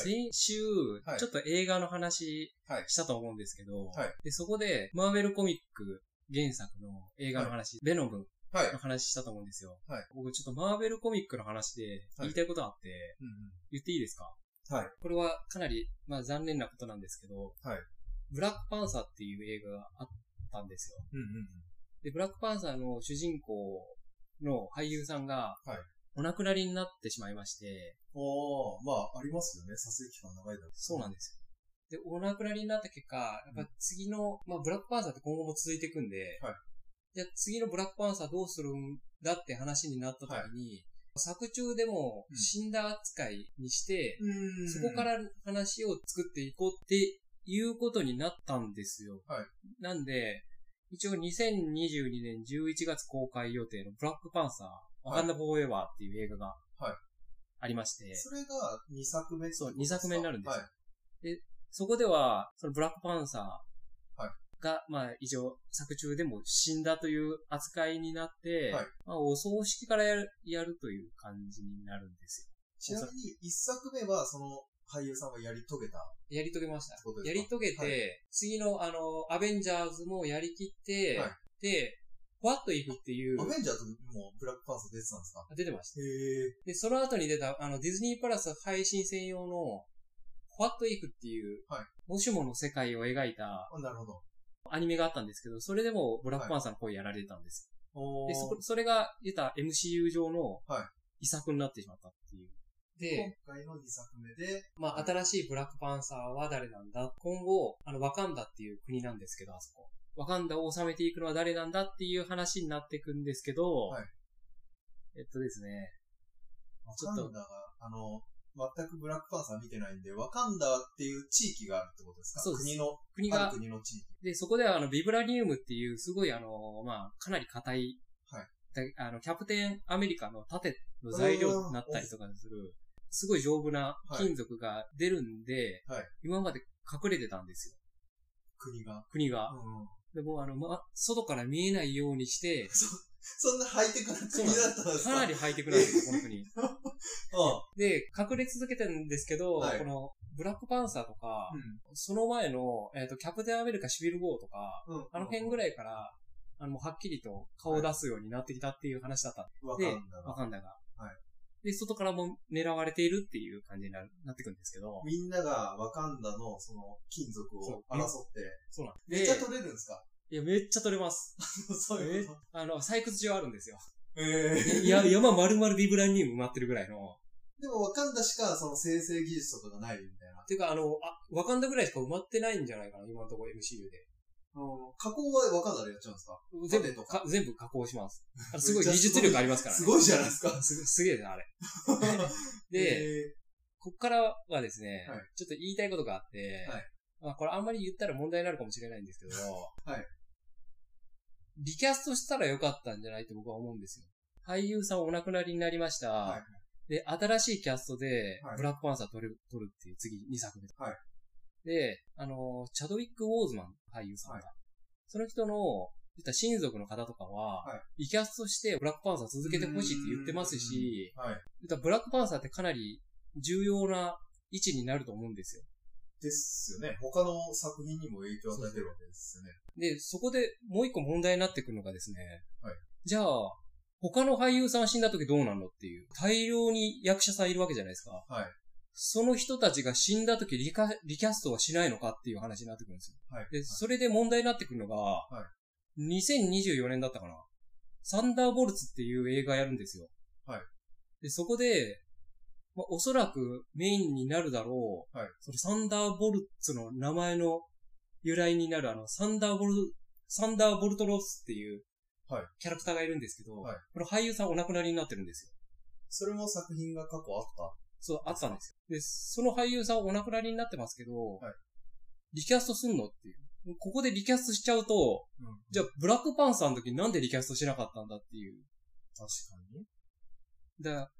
はい。先週、はいちょっと映画の話はい。したと思うんですけど、はい。でそこで、マーベルコミック原作の映画の話、ベノムはい。の。話したと思うんですよ。はい。僕ちょっとマーベルコミックの話で言いたいことがあって、うん言っていいですか？うん。はい。これはかなり、まあ残念なことなんですけど、はい。ブラックパンサーっていう映画があったんですよ。うんうん。で、ブラックパンサーの主人公の俳優さんが、はいお亡くなりになってしまいまして、おー、まあ、ありますよね。撮影期間長いだろそうなんですよ。で、お亡くなりになった結果、やっぱ次の、まあ、ブラックパンサーって今後も続いていくんで、はい。じゃあ次のブラックパンサーどうするんだって話になった時に、作中でもうん。死んだ扱いにして、うん。そこから話を作っていこうっていうことになったんですよ。はい。なんで、一応2022年11月公開予定のブラックパンサー、ワカンダフォーエバーっていう映画がはい。ありまして、それが2作目？そう二作目になるんですよ。はい。そこでは、そのブラックパンサーはい。が、まあ、一応作中でも死んだという扱いになって、はい。まあ、お葬式からやるやるという感じになるんですちなみに、1作目は、その、俳優さんはやり遂げた？よ。やり遂げました。やり遂げて、はい。次の、あの、アベンジャーズもやりきって、はい。で、What If っていうア、ベンジャーズもブラックパンサー出てたんですか？出てました。へえ。で、その後に出た、あの、ディズニープラス配信専用の、What If っていう、はいもしもの世界を描いたあなるほど。アニメがあったんですけど、それでもブラックパンサーの声やられてたんですよ。おーで、そこ、それが言った MCU 上のはい遺作になってしまったっていう。で、今回の2作目で、まあ、新しいブラックパンサーは誰なんだ？今後、あの、ワカンダっていう国なんですけど、あそこ。ワカンダを治めていくのは誰なんだっていう話になっていくんですけど、はい。えっとですね、ワちょっと。カンダが、あの、全くブラックパンサー見てないんで、ワカンダっていう地域があるってことですか？そうです。国の、国が国の地域。で、そこではあの、ビブラニウムっていう、すごいあの、まあ、かなり硬い、はい。であの、キャプテンアメリカの盾の材料になったりとかする、すごい丈夫な金属が出るんで、はい。今まで隠れてたんですよ、国が？国が。うん。でも、あの、ま、外から見えないようにして、そ、そんなハイテクな国だったんですか？かなりハイテクなんですよ、本当に。うで、隠れ続けてるんですけど、はいこの、ブラックパンサーとか、ん。その前の、えっ、と、キャプテンアメリカシビルウォーとか、うん。あの辺ぐらいから、あの、はっきりと顔を出すようになってきたっていう話だった。ワでカンダが。ワカンダが。はいで、外からも狙われているっていう感じになるなってくるんですけど。みんながワカンダのその金属を争って、そうなんめっちゃ取れるんですか？いや、めっちゃ取れます。そういうこあの、採掘場あるんですよ。と。ええいや、山丸々ビブラニウム埋まってるぐらいの。でもワカンダしかその生成技術とかがないみたいな。ていうか、あの、あ、ワカンダぐらいしか埋まってないんじゃないかな、今のところ MCU で。加工はワカンダでやっちゃうんですか？全部盾とかか、全部加工します。あ すごい技術力ありますからね。すごいじゃないですか。すすげえな、あれ。で、えこっからはですね、はいちょっと言いたいことがあって、はいまあこれあんまり言ったら問題になるかもしれないんですけど、はいリキャストしたらよかったんじゃないと僕は思うんですよ。俳優さんお亡くなりになりました。はいで、新しいキャストではい、ブラックパンサー撮る、撮るっていう次2作目。はいで、あの、チャドウィック・ウォーズマン俳優さんが、はいその人の、言った親族の方とかは、はいリキャストしてブラックパンサー続けてほしいって言ってますし、はい。言ったらブラックパンサーってかなり重要な位置になると思うんですよ。ですよね。他の作品にも影響を与えてるわけですよね。で、そこでもう一個問題になってくるのがですね、はいじゃあ、他の俳優さん死んだ時どうなんのっていう。大量に役者さんいるわけじゃないですか。はい。その人たちが死んだ時リカリキャストはしないのかっていう話になってくるんですよ。はい。で、それで問題になってくるのが、2024年だったかな。サンダーボルツっていう映画やるんですよ。はい。で、そこで、まあ、おそらくメインになるだろう。はいそのサンダーボルツの名前の由来になるあの、サンダーボル、サンダーボルトロスっていうはいキャラクターがいるんですけど、はいこの俳優さんお亡くなりになってるんですよ。それも作品が過去あった。そう、あったんですよ。で、その俳優さんお亡くなりになってますけど、はいリキャストすんのっていう。ここでリキャストしちゃうと、うん。じゃあ、ブラックパンサーの時なんでリキャストしなかったんだっていう。確かに。だから、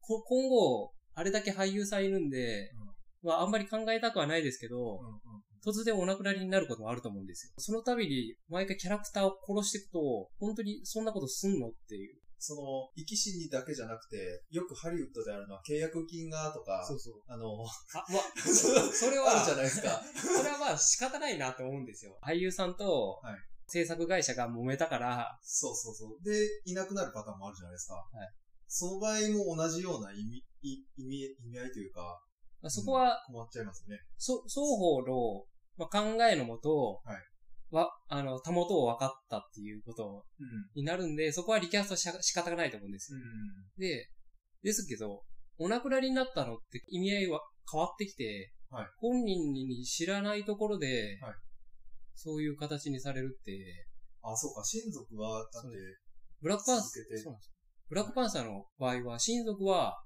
こ今後、あれだけ俳優さんいるんで、まあ、あんまり考えたくはないですけど、うん。うん。突然お亡くなりになることもあると思うんですよ。その度に、毎回キャラクターを殺していくと、本当にそんなことすんのっていう。その、生き死にだけじゃなくて、よくハリウッドであるのは契約金がとか、そうそう。あの、あ、ま あ、それは、あるじゃないですか。それはまあ仕方ないなと思うんですよ。俳優さんとはい、制作会社が揉めたから、そうそうそう。で、いなくなるパターンもあるじゃないですか。いその場合も同じような意味、い意味、意味合いというか、まあそこは、困っちゃいますね。そ、双方の、まあ、考えのもと、はいは、あの、たもとを分かったっていうことうん。になるんで、そこはリキャストし仕方がないと思うんですよ。で、ですけど、お亡くなりになったのって意味合いは変わってきて、はい。本人に知らないところで、はい。そういう形にされるって、あ、そうか、親族は、だって、ブラックパンサー、そうなんです。よブラックパンサーの場合は、親族は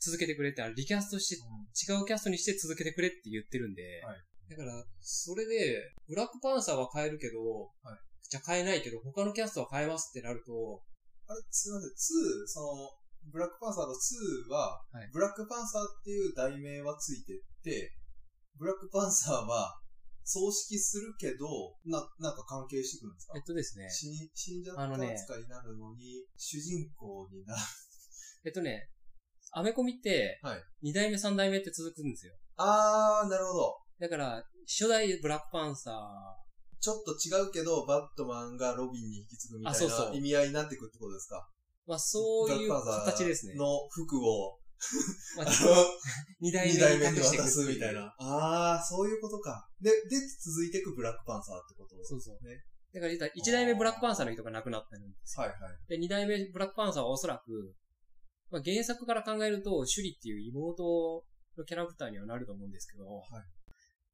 続けてくれって、あのリキャストして、違うキャストにして続けてくれって言ってるんで、はいだから、それで、ブラックパンサーは変えるけど、はいじゃあ変えないけど、他のキャストは変えますってなると、あれ、すいません、2、その、ブラックパンサーの2は、はいブラックパンサーっていう題名はついてって、ブラックパンサーは、葬式するけど、な、なんか関係してくるんですか？えっとですね、死に、死んじゃった扱いになるのに、主人公になる。えっとね、アメコミって、はい2代目3代目って続くんですよ。あー、なるほど。だから、初代ブラックパンサー、ちょっと違うけど、バットマンがロビンに引き継ぐみたいあそうそうな意味合いになってくってことですか？まあそういう形ですね。の服を、まあ、あの、2代目二代目に渡すみたいな。あー、そういうことか。で、で、続いていくブラックパンサーってこと？そうそう。ね。だから実は1代目ブラックパンサーの人が亡くなったんですよ。はいはい。で、2代目ブラックパンサーはおそらく、まあ、原作から考えると、シュリっていう妹のキャラクターにはなると思うんですけど、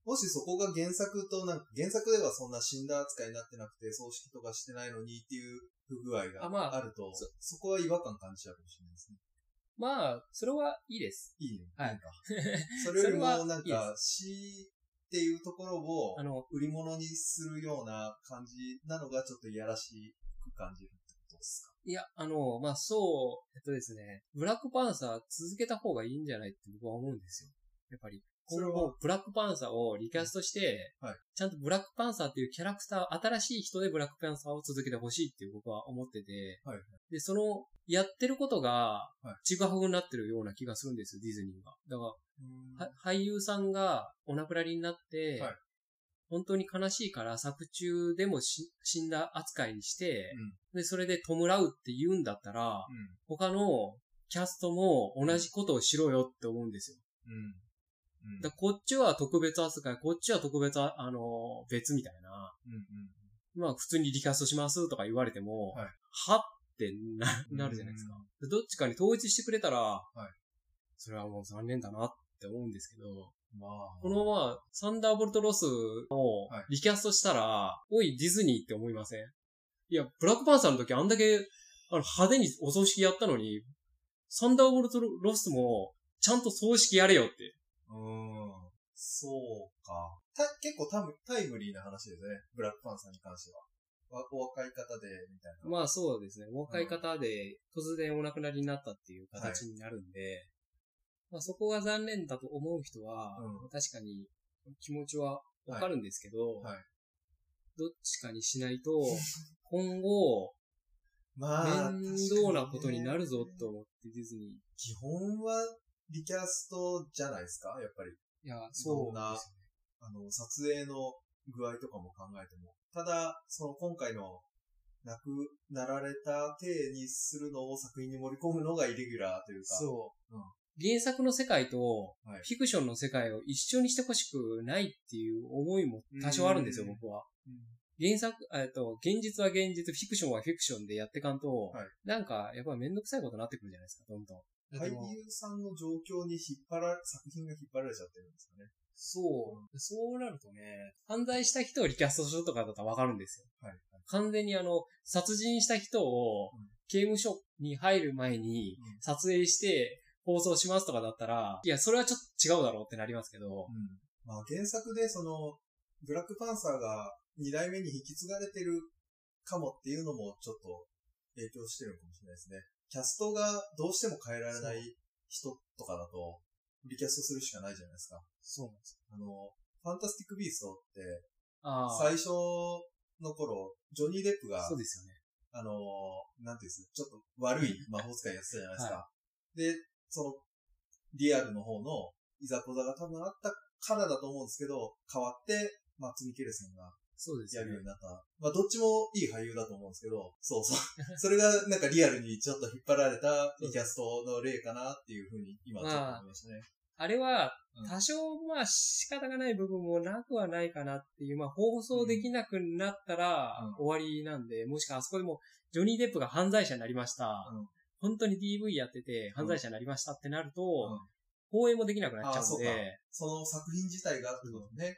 もしそこが原作となんか、原作ではそんな死んだ扱いになってなくて、葬式とかしてないのにっていう不具合があまああると、そそこは違和感感じちゃうかもしれないですね。まあ、それはいいです。いいね。はい。それよりも、なんか、死っていうところをあ、の、売り物にするような感じなのがちょっといやらしく感じるってことですか？いや、あの、まあ、そう、えっとですね、ブラックパンサー続けた方がいいんじゃないって僕は思うんですよ。やっぱり。今後、ブラックパンサーをリキャストして、はいちゃんとブラックパンサーっていうキャラクター、新しい人でブラックパンサーを続けてほしいっていう僕は思ってて、はいはいで、その、やってることがは、ちぐはぐになってるような気がするんですよ、ディズニーが。だから、は俳優さんがお亡くなりになって、はい本当に悲しいから作中でもし死んだ扱いにして、うん。で、それで弔うって言うんだったら、うん。他のキャストも同じことをしろよって思うんですよ。うん。うん。だこっちは特別扱い、こっちは特別あ、あの、別みたいな。うんうん。まあ普通にリキャストしますとか言われても、はいはってな、なるじゃないですか。でどっちかに統一してくれたら、それはもう残念だなって思うんですけど、まあ。このまま、サンダーボルトロスをはいリキャストしたら、おい、ディズニーって思いません？いや、ブラックパンサーの時あんだけ、あの、派手にお葬式やったのに、サンダーボルトロスも、ちゃんと葬式やれよって。うーん。そうか。た結構タムタイムリーな話ですね。ブラックパンサーに関しては。わお若い方で、みたいな。まあそうですね。お若い方で突然お亡くなりになったっていう形になるんで、まあそこが残念だと思う人は、うん確かに気持ちはわかるんですけど、はいはいどっちかにしないと、今後、まあ、面倒なことになるぞと思ってディズニー。基本はリキャストじゃないですか？やっぱり。いや、そんなですあの、撮影の具合とかも考えても。ただ、その今回の亡くなられた体にするのを作品に盛り込むのがイレギュラーというか。そう。うん原作の世界とはい。フィクションの世界を一緒にしてほしくないっていう思いも多少あるんですよ、うん僕は。原作、えっと、現実は現実、フィクションはフィクションでやっていかんと、はいなんか、やっぱめんどくさいことになってくるじゃないですか、どんどん。俳優さんの状況に引っ張られ、作品が引っ張られちゃってるんですかね。そう。そうなるとね、犯罪した人をリキャストするとかだったらわかるんですよ。はい。完全にあの、殺人した人をうん刑務所に入る前にうん撮影して放送しますとかだったら、いや、それはちょっと違うだろうってなりますけど、うん。まあ原作でその、ブラックパンサーが2代目に引き継がれてるかもっていうのもちょっと影響してるかもしれないですね。キャストがどうしても変えられない人とかだと、リキャストするしかないじゃないですか。そうなんですあの、ファンタスティック・ビーストって、最初の頃、ジョニー・デップがそうですよね。あのーなんていうんですちょっと悪い魔法使いやってたじゃないですか。で、その、リアルの方のいざこざが多分あったからだと思うんですけど、変わって、マッツ・ミケルセンがそうですよねやるようになった。まあ、どっちもいい俳優だと思うんですけど、そうそう。それがなんかリアルにちょっと引っ張られたリキャストの例かなっていうふうに今ちょっと思いましたね。あれはうん、多少、まあ、仕方がない部分もなくはないかなっていう、まあ、放送できなくなったらうん終わりなんで、もしくはあそこでも、ジョニー・デップが犯罪者になりました。うん本当に DV やってて、犯罪者になりましたってなると、うん放映もできなくなっちゃううんかで、その作品自体がってことね。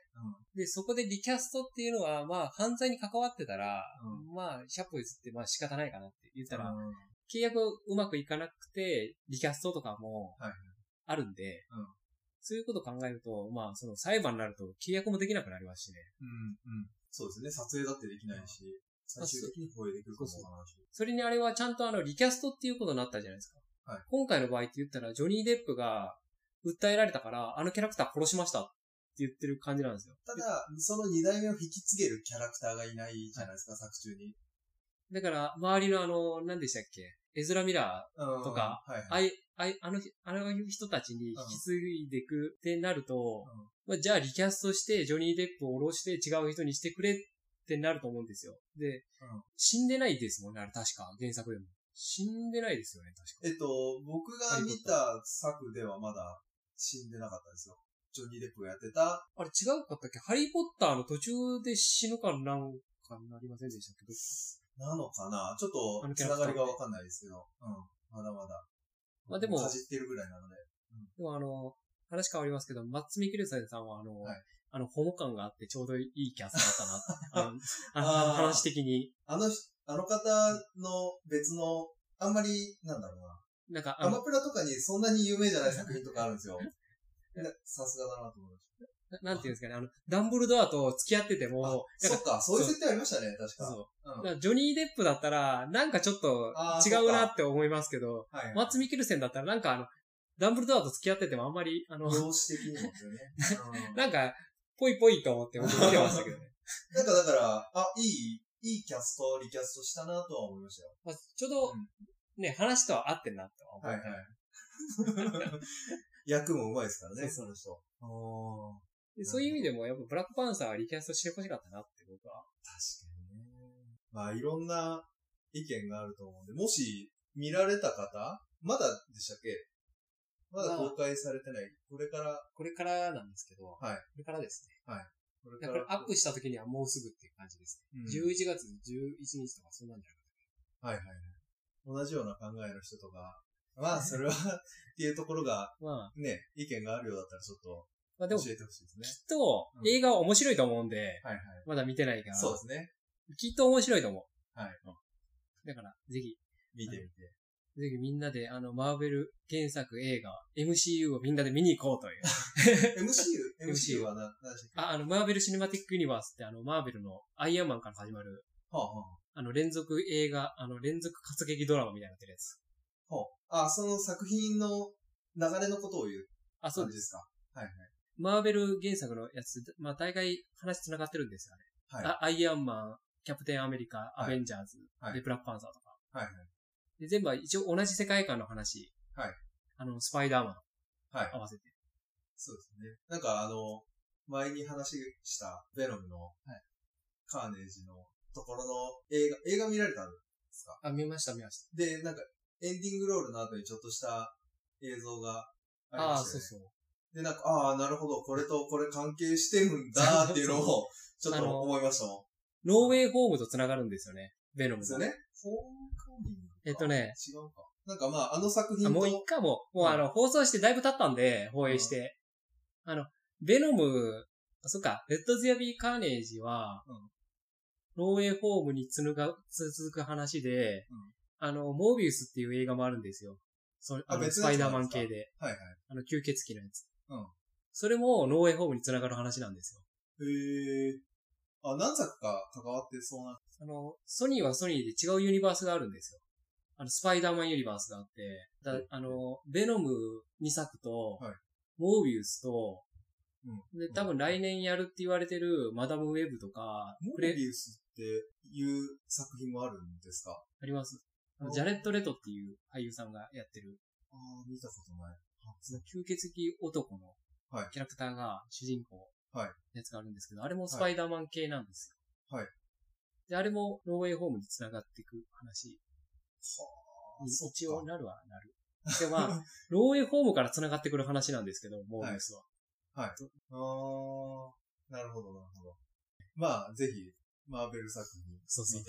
で、そこでリキャストっていうのは、まあ、犯罪に関わってたら、うまあ、100歩譲って、まあ仕方ないかなって言ったら、うん契約うまくいかなくて、リキャストとかもはい、あるんで、うんそういうことを考えると、まあ、その裁判になると契約もできなくなりますしね。うん、うん。そうですね。撮影だってできないし、最終的に放映できるかもわからないし。それにあれはちゃんとあの、リキャストっていうことになったじゃないですか。はい今回の場合って言ったら、ジョニー・デップが訴えられたから、あのキャラクター殺しましたって言ってる感じなんですよ。ただ、その二代目を引き継げるキャラクターがいないじゃないですか、作中に。だから、周りのあの、何でしたっけ？エズラ・ミラうんとか、あい、あい、あの、あの人たちに引き継いでいくってなると、うんまあ、じゃあリキャストして、ジョニー・デップを下ろして違う人にしてくれってなると思うんですよ。で、うん死んでないですもんね、あれ確か、原作でも。死んでないですよね、確か。えっと、僕が見た作ではまだ死んでなかったですよ。ジョニー・デップがやってた、あれ違うかったっけ？ハリー・ポッターの途中で死ぬかなんかなりませんでしたけ？ど。なのかな？ちょっとつながりがわかんないですけど。うん。まだまだ。まあでもかじってるぐらいなので。でもあの、話変わりますけど、マッツ・ミケルセンさんはあの、はいあの、ホモ感があってちょうどいいキャストだったな。あのあの話的に。あの人、あの方の別の、あんまり、なんだろうな。なんか、アマプラとかにそんなに有名じゃない作品とかあるんですよ。なさすがだなと思いましななんていうんですかね、あの、ダンブルドアと付き合っててた。も、そっか、そういう設定ありましたね、確か。そう。ジョニー・デップだったら、なんかちょっと違うなって思いますけど、はいはい。マッツ・ミケルセンだったらなんかあの、ダンブルドアと付き合っててもあんまり、あの、的にもですよね。うん なんか、ぽいぽいと思って僕見てましたけどね。なんかだから、あ、いい、いいキャスト、リキャストしたなとは思いましたよ。まあ、ちょうどうん、ね、話とは合ってんなって思う。はいはい。役も上手いですからね、そその人。あでそういう意味でも、やっぱブラックパンサーはリキャストしてほしかったなって僕は。確かにね。まあ、いろんな意見があると思うんで、もし見られた方、まだでしたっけ？まだ公開されてない。これから、これからなんですけど、はいこれからですね。これだからアップした時にはもうすぐっていう感じですね。うん11月11日とかそんなんじゃなはいはいはい。同じような考えの人とか、まあ、それはっていうところが。まあ、ね、意見があるようだったらちょっとまあでも、きっ教えてほしいですね。とうん映画は面白いと思うんで、はいはい。まだ見てないから、そうですね。きっと面白いと思う。はいうん。だから、ぜひ、見てみて。ぜひみんなで、あの、マーベル原作映画、MCU をみんなで見に行こうという。MCU? MCU はな、何でしたっけ？あ、あの、マーベルシネマティックユニバースって、あの、マーベルのアイアンマンから始まる、はあはあの、連続映画、あの、連続活劇ドラマみたいになってるやつ。あ。はあ。あ、その作品の流れのことを言うあ、そうで。感じですすか？はいはい。マーベル原作のやつ、まあ、大概話繋がってるんですよ、あれ。はい。あアイアンマン、キャプテンアメリカ、アベンジャーズ、はいで、ブラックパンサーとか。はいはい。で、全部は一応同じ世界観の話。はい。あの、スパイダーマンはい。合わせて。そうですね。なんかあの、前に話したベノムの、カーネージのところの映画、映画見られたんですか？あ、見ました、見ましで、なんか、エンディングロールの後にちょっとした映像があた。りああー、そう。そう。で、なんか、ああ、なるほど、これとこれ関係してるんだっていうのを、ちょっと思いましたもん。ノーウェイホームと繋がるんですよね。ベノムが。ですよね。ホームカミングかえっとね。違うか。なんかまあ、あの作品もう一回も、もうあの、放送してだいぶ経ったんで、放映して。あの、ベノム、あそっか、レッド・ゼア・ビー・カーネージは、うんノーウェイホームにつぬが続く話で、うんあの、モービウスっていう映画もあるんですよ。そあのスパイダーマン系で。はいはい。あの、吸血鬼のやつ。うんそれも、ノーウェイホームにつながる話なんですよ。へえ。あ、何作か関わってそうな。あの、ソニーはソニーで違うユニバースがあるんですよ。あの、スパイダーマンユニバースがあって、だうんあの、ベノム2作と、はいモービウスと、うんで、多分来年やるって言われてるマダムウェブとか、モービウスっていう作品もあるんですか？あります。ジャレット・レトっていう俳優さんがやってる、ああ、見たことない。その吸血鬼男のはいキャラクターが主人公はいのやつがあるんですけど、あれもスパイダーマン系なんですよ。はい。で、あれもノーウェイホームに繋がっていく話はにそっか一応なるはなる。で、まあ、ノーウェイホームから繋がってくる話なんですけど、モービウスは。ああ、なるほど、なるほど。まあ、ぜひ、マーベル作品そうそう。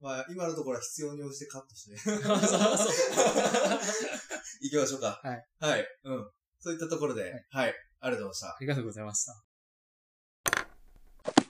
まあ、今のところは必要に応じてカットして。そうそう 行きましょうか。はい。はい。うん。そういったところで、はいはい。ありがとうございましたあ。りがとうございました。